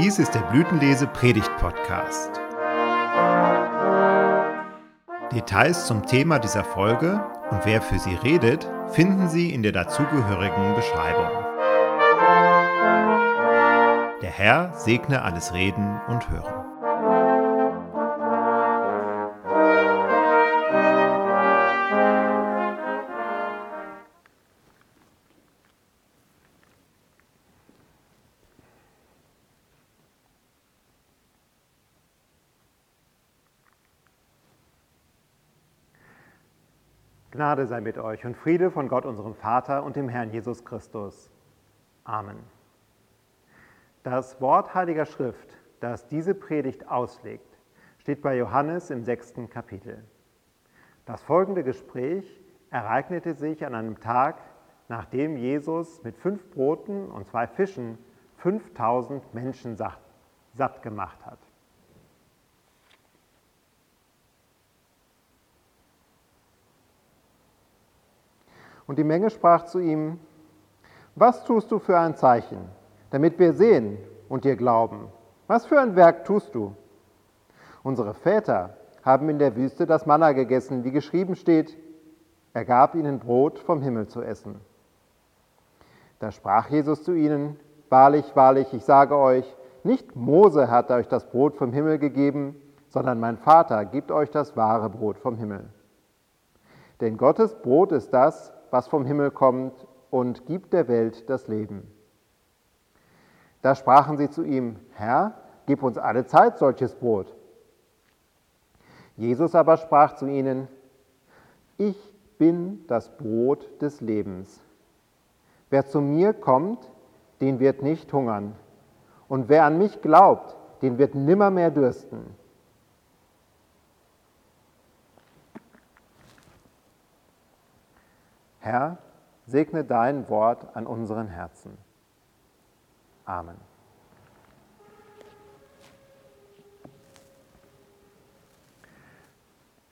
Dies ist der Blütenlese Predigt Podcast. Details zum Thema dieser Folge und wer für sie redet, finden Sie in der dazugehörigen Beschreibung. Der Herr segne alles Reden und Hören. Gnade sei mit euch und Friede von Gott, unserem Vater und dem Herrn Jesus Christus. Amen. Das Wort Heiliger Schrift, das diese Predigt auslegt, steht bei Johannes im sechsten Kapitel. Das folgende Gespräch ereignete sich an einem Tag, nachdem Jesus mit fünf Broten und zwei Fischen 5000 Menschen satt gemacht hat. Und die Menge sprach zu ihm, was tust du für ein Zeichen, damit wir sehen und dir glauben? Was für ein Werk tust du? Unsere Väter haben in der Wüste das Manna gegessen, wie geschrieben steht, er gab ihnen Brot vom Himmel zu essen. Da sprach Jesus zu ihnen, Wahrlich, wahrlich, ich sage euch, nicht Mose hat euch das Brot vom Himmel gegeben, sondern mein Vater gibt euch das wahre Brot vom Himmel. Denn Gottes Brot ist das, was vom Himmel kommt, und gibt der Welt das Leben. Da sprachen sie zu ihm, Herr, gib uns alle Zeit solches Brot. Jesus aber sprach zu ihnen, ich bin das Brot des Lebens. Wer zu mir kommt, den wird nicht hungern, und wer an mich glaubt, den wird nimmermehr dürsten. Herr, segne dein Wort an unseren Herzen. Amen.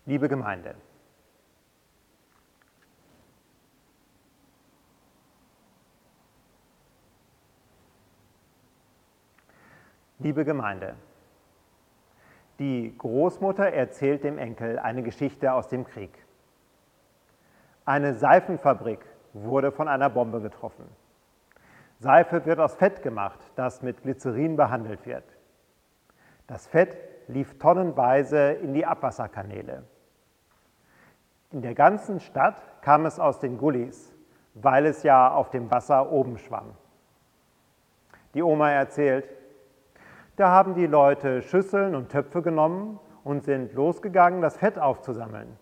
Liebe Gemeinde, Liebe Gemeinde, die Großmutter erzählt dem Enkel eine Geschichte aus dem Krieg. Eine Seifenfabrik wurde von einer Bombe getroffen. Seife wird aus Fett gemacht, das mit Glycerin behandelt wird. Das Fett lief tonnenweise in die Abwasserkanäle. In der ganzen Stadt kam es aus den Gullis, weil es ja auf dem Wasser oben schwamm. Die Oma erzählt, da haben die Leute Schüsseln und Töpfe genommen und sind losgegangen, das Fett aufzusammeln.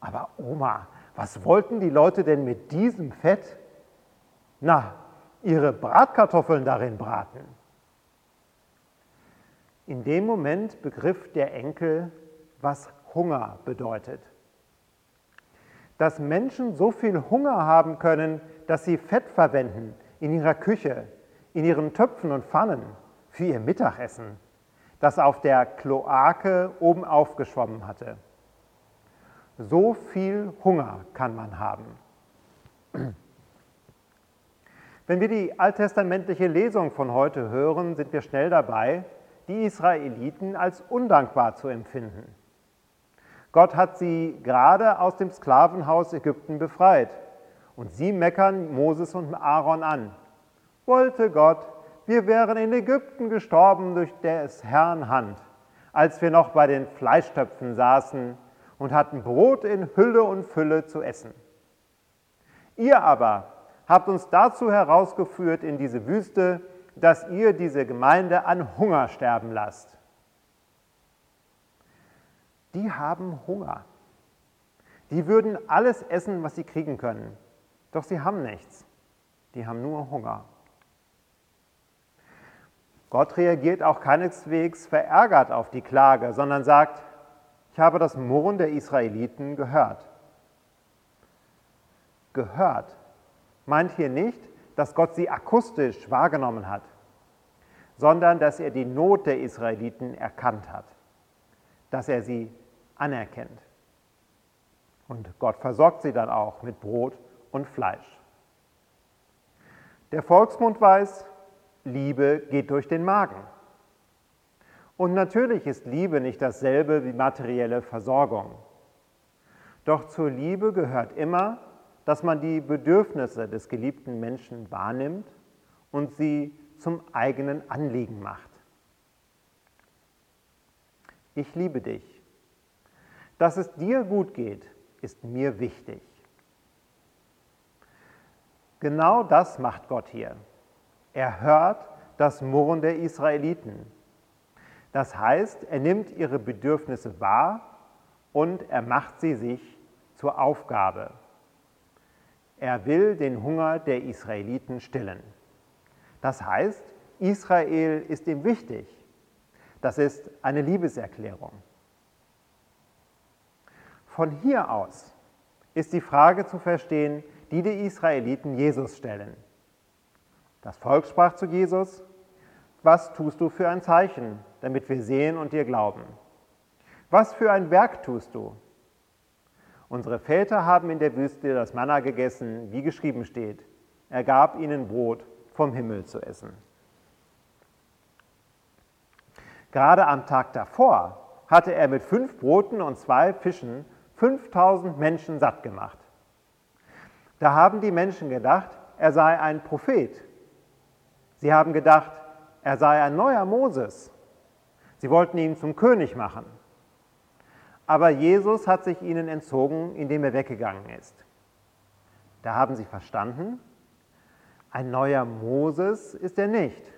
Aber Oma, was wollten die Leute denn mit diesem Fett? Na, ihre Bratkartoffeln darin braten. In dem Moment begriff der Enkel, was Hunger bedeutet. Dass Menschen so viel Hunger haben können, dass sie Fett verwenden in ihrer Küche, in ihren Töpfen und Pfannen für ihr Mittagessen, das auf der Kloake oben aufgeschwommen hatte. So viel Hunger kann man haben. Wenn wir die alttestamentliche Lesung von heute hören, sind wir schnell dabei, die Israeliten als undankbar zu empfinden. Gott hat sie gerade aus dem Sklavenhaus Ägypten befreit und sie meckern Moses und Aaron an. Wollte Gott, wir wären in Ägypten gestorben durch des Herrn Hand, als wir noch bei den Fleischtöpfen saßen und hatten Brot in Hülle und Fülle zu essen. Ihr aber habt uns dazu herausgeführt in diese Wüste, dass ihr diese Gemeinde an Hunger sterben lasst. Die haben Hunger. Die würden alles essen, was sie kriegen können. Doch sie haben nichts. Die haben nur Hunger. Gott reagiert auch keineswegs verärgert auf die Klage, sondern sagt, ich habe das Murren der Israeliten gehört. Gehört meint hier nicht, dass Gott sie akustisch wahrgenommen hat, sondern dass er die Not der Israeliten erkannt hat, dass er sie anerkennt. Und Gott versorgt sie dann auch mit Brot und Fleisch. Der Volksmund weiß, Liebe geht durch den Magen. Und natürlich ist Liebe nicht dasselbe wie materielle Versorgung. Doch zur Liebe gehört immer, dass man die Bedürfnisse des geliebten Menschen wahrnimmt und sie zum eigenen Anliegen macht. Ich liebe dich. Dass es dir gut geht, ist mir wichtig. Genau das macht Gott hier. Er hört das Murren der Israeliten. Das heißt, er nimmt ihre Bedürfnisse wahr und er macht sie sich zur Aufgabe. Er will den Hunger der Israeliten stillen. Das heißt, Israel ist ihm wichtig. Das ist eine Liebeserklärung. Von hier aus ist die Frage zu verstehen, die die Israeliten Jesus stellen. Das Volk sprach zu Jesus, was tust du für ein Zeichen, damit wir sehen und dir glauben? Was für ein Werk tust du? Unsere Väter haben in der Wüste das Manna gegessen, wie geschrieben steht. Er gab ihnen Brot vom Himmel zu essen. Gerade am Tag davor hatte er mit fünf Broten und zwei Fischen 5000 Menschen satt gemacht. Da haben die Menschen gedacht, er sei ein Prophet. Sie haben gedacht, er sei ein neuer Moses. Sie wollten ihn zum König machen. Aber Jesus hat sich ihnen entzogen, indem er weggegangen ist. Da haben sie verstanden, ein neuer Moses ist er nicht.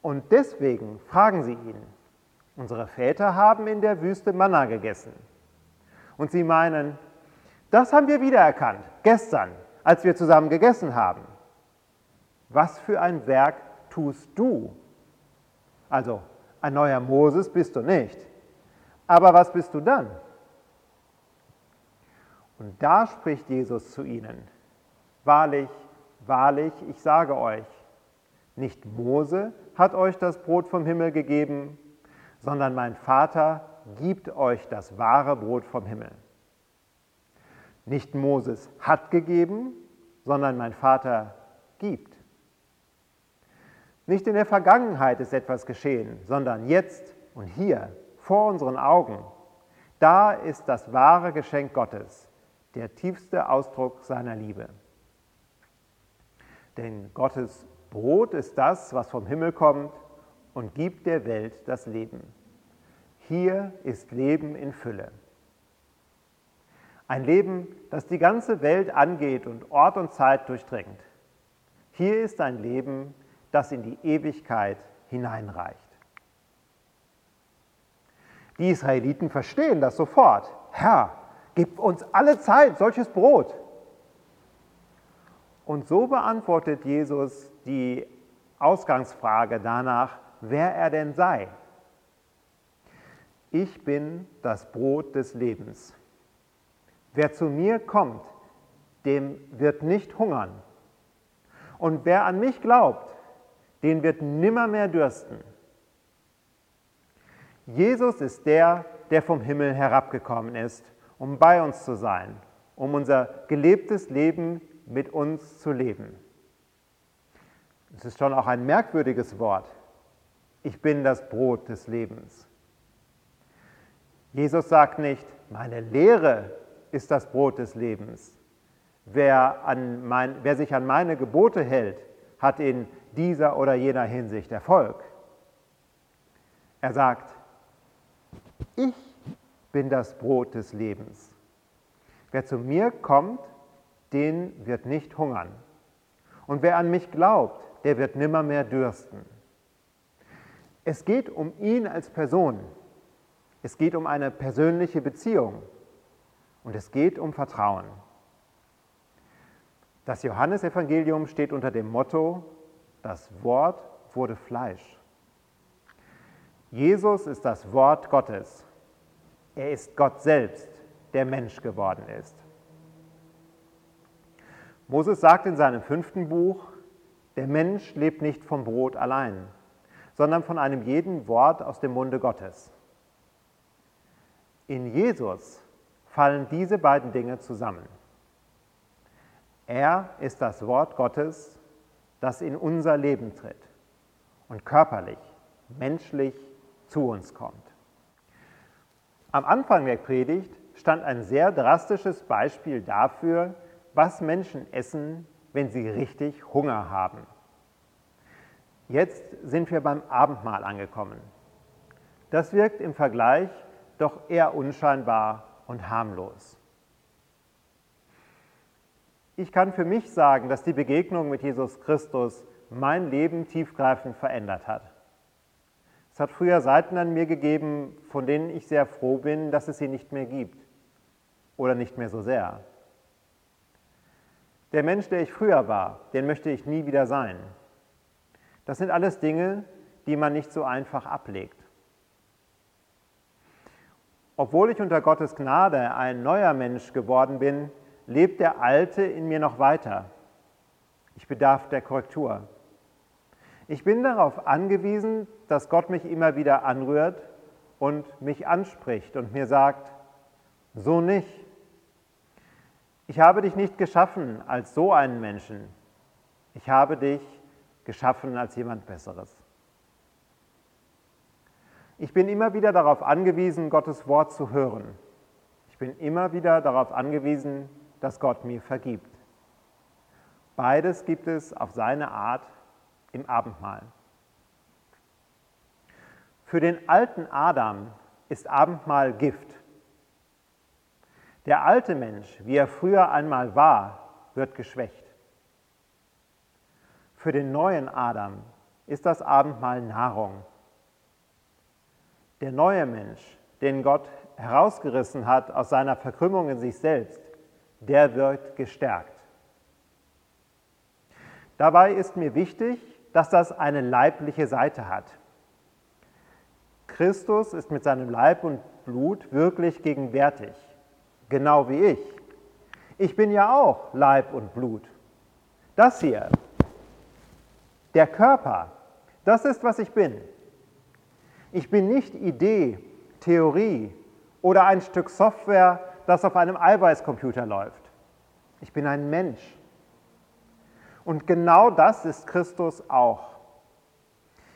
Und deswegen fragen sie ihn, unsere Väter haben in der Wüste Manna gegessen. Und sie meinen, das haben wir wiedererkannt, gestern, als wir zusammen gegessen haben. Was für ein Werk tust du? Also, ein neuer Moses bist du nicht. Aber was bist du dann? Und da spricht Jesus zu ihnen. Wahrlich, wahrlich, ich sage euch, nicht Mose hat euch das Brot vom Himmel gegeben, sondern mein Vater gibt euch das wahre Brot vom Himmel. Nicht Moses hat gegeben, sondern mein Vater gibt. Nicht in der Vergangenheit ist etwas geschehen, sondern jetzt und hier, vor unseren Augen. Da ist das wahre Geschenk Gottes, der tiefste Ausdruck seiner Liebe. Denn Gottes Brot ist das, was vom Himmel kommt und gibt der Welt das Leben. Hier ist Leben in Fülle. Ein Leben, das die ganze Welt angeht und Ort und Zeit durchdringt. Hier ist ein Leben, das in die Ewigkeit hineinreicht. Die Israeliten verstehen das sofort. Herr, gib uns alle Zeit solches Brot. Und so beantwortet Jesus die Ausgangsfrage danach, wer er denn sei. Ich bin das Brot des Lebens. Wer zu mir kommt, dem wird nicht hungern. Und wer an mich glaubt, den wird nimmermehr dürsten. Jesus ist der, der vom Himmel herabgekommen ist, um bei uns zu sein, um unser gelebtes Leben mit uns zu leben. Es ist schon auch ein merkwürdiges Wort. Ich bin das Brot des Lebens. Jesus sagt nicht, meine Lehre ist das Brot des Lebens. Wer, mein, wer sich an meine Gebote hält, hat in dieser oder jener Hinsicht Erfolg. Er sagt, ich bin das Brot des Lebens. Wer zu mir kommt, den wird nicht hungern. Und wer an mich glaubt, der wird nimmermehr dürsten. Es geht um ihn als Person. Es geht um eine persönliche Beziehung. Und es geht um Vertrauen. Das Johannesevangelium steht unter dem Motto, das Wort wurde Fleisch. Jesus ist das Wort Gottes. Er ist Gott selbst, der Mensch geworden ist. Moses sagt in seinem fünften Buch, der Mensch lebt nicht vom Brot allein, sondern von einem jeden Wort aus dem Munde Gottes. In Jesus fallen diese beiden Dinge zusammen. Er ist das Wort Gottes das in unser Leben tritt und körperlich, menschlich zu uns kommt. Am Anfang der Predigt stand ein sehr drastisches Beispiel dafür, was Menschen essen, wenn sie richtig Hunger haben. Jetzt sind wir beim Abendmahl angekommen. Das wirkt im Vergleich doch eher unscheinbar und harmlos. Ich kann für mich sagen, dass die Begegnung mit Jesus Christus mein Leben tiefgreifend verändert hat. Es hat früher Seiten an mir gegeben, von denen ich sehr froh bin, dass es sie nicht mehr gibt oder nicht mehr so sehr. Der Mensch, der ich früher war, den möchte ich nie wieder sein. Das sind alles Dinge, die man nicht so einfach ablegt. Obwohl ich unter Gottes Gnade ein neuer Mensch geworden bin, lebt der Alte in mir noch weiter. Ich bedarf der Korrektur. Ich bin darauf angewiesen, dass Gott mich immer wieder anrührt und mich anspricht und mir sagt, so nicht. Ich habe dich nicht geschaffen als so einen Menschen. Ich habe dich geschaffen als jemand Besseres. Ich bin immer wieder darauf angewiesen, Gottes Wort zu hören. Ich bin immer wieder darauf angewiesen, dass Gott mir vergibt. Beides gibt es auf seine Art im Abendmahl. Für den alten Adam ist Abendmahl Gift. Der alte Mensch, wie er früher einmal war, wird geschwächt. Für den neuen Adam ist das Abendmahl Nahrung. Der neue Mensch, den Gott herausgerissen hat aus seiner Verkrümmung in sich selbst, der wird gestärkt. Dabei ist mir wichtig, dass das eine leibliche Seite hat. Christus ist mit seinem Leib und Blut wirklich gegenwärtig, genau wie ich. Ich bin ja auch Leib und Blut. Das hier, der Körper, das ist, was ich bin. Ich bin nicht Idee, Theorie oder ein Stück Software, das auf einem Eiweißcomputer läuft. Ich bin ein Mensch. Und genau das ist Christus auch.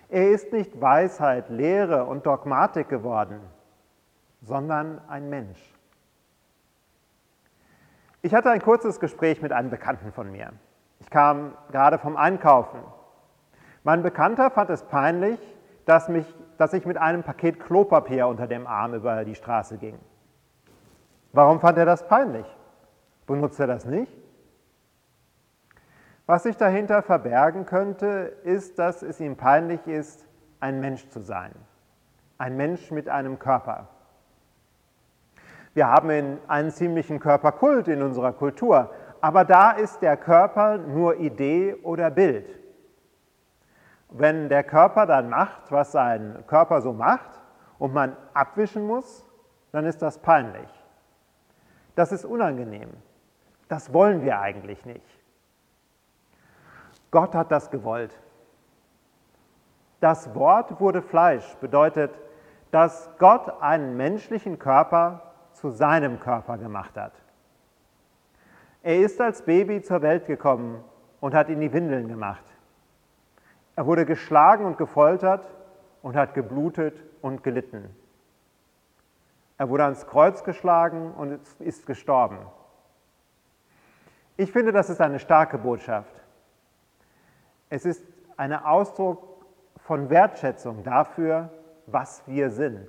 Er ist nicht Weisheit, Lehre und Dogmatik geworden, sondern ein Mensch. Ich hatte ein kurzes Gespräch mit einem Bekannten von mir. Ich kam gerade vom Einkaufen. Mein Bekannter fand es peinlich, dass, mich, dass ich mit einem Paket Klopapier unter dem Arm über die Straße ging. Warum fand er das peinlich? Benutzt er das nicht? Was sich dahinter verbergen könnte, ist, dass es ihm peinlich ist, ein Mensch zu sein. Ein Mensch mit einem Körper. Wir haben einen ziemlichen Körperkult in unserer Kultur, aber da ist der Körper nur Idee oder Bild. Wenn der Körper dann macht, was sein Körper so macht, und man abwischen muss, dann ist das peinlich. Das ist unangenehm. Das wollen wir eigentlich nicht. Gott hat das gewollt. Das Wort wurde Fleisch bedeutet, dass Gott einen menschlichen Körper zu seinem Körper gemacht hat. Er ist als Baby zur Welt gekommen und hat in die Windeln gemacht. Er wurde geschlagen und gefoltert und hat geblutet und gelitten. Er wurde ans Kreuz geschlagen und ist gestorben. Ich finde, das ist eine starke Botschaft. Es ist ein Ausdruck von Wertschätzung dafür, was wir sind.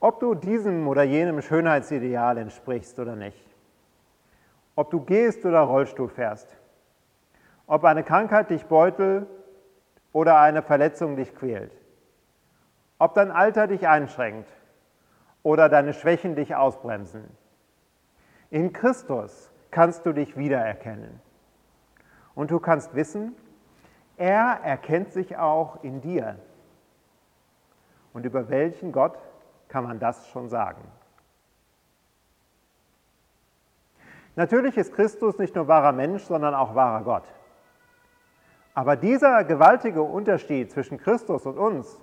Ob du diesem oder jenem Schönheitsideal entsprichst oder nicht, ob du gehst oder Rollstuhl fährst, ob eine Krankheit dich beutelt oder eine Verletzung dich quält, ob dein Alter dich einschränkt oder deine Schwächen dich ausbremsen. In Christus kannst du dich wiedererkennen. Und du kannst wissen, er erkennt sich auch in dir. Und über welchen Gott kann man das schon sagen? Natürlich ist Christus nicht nur wahrer Mensch, sondern auch wahrer Gott. Aber dieser gewaltige Unterschied zwischen Christus und uns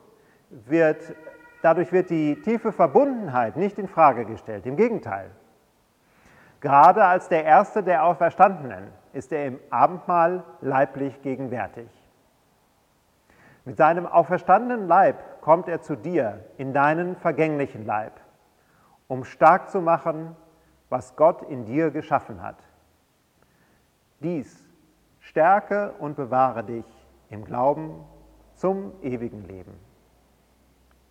wird, dadurch wird die tiefe Verbundenheit nicht in Frage gestellt. Im Gegenteil. Gerade als der Erste der Auferstandenen ist er im Abendmahl leiblich gegenwärtig. Mit seinem auferstandenen Leib kommt er zu dir in deinen vergänglichen Leib, um stark zu machen, was Gott in dir geschaffen hat. Dies stärke und bewahre dich im Glauben zum ewigen Leben.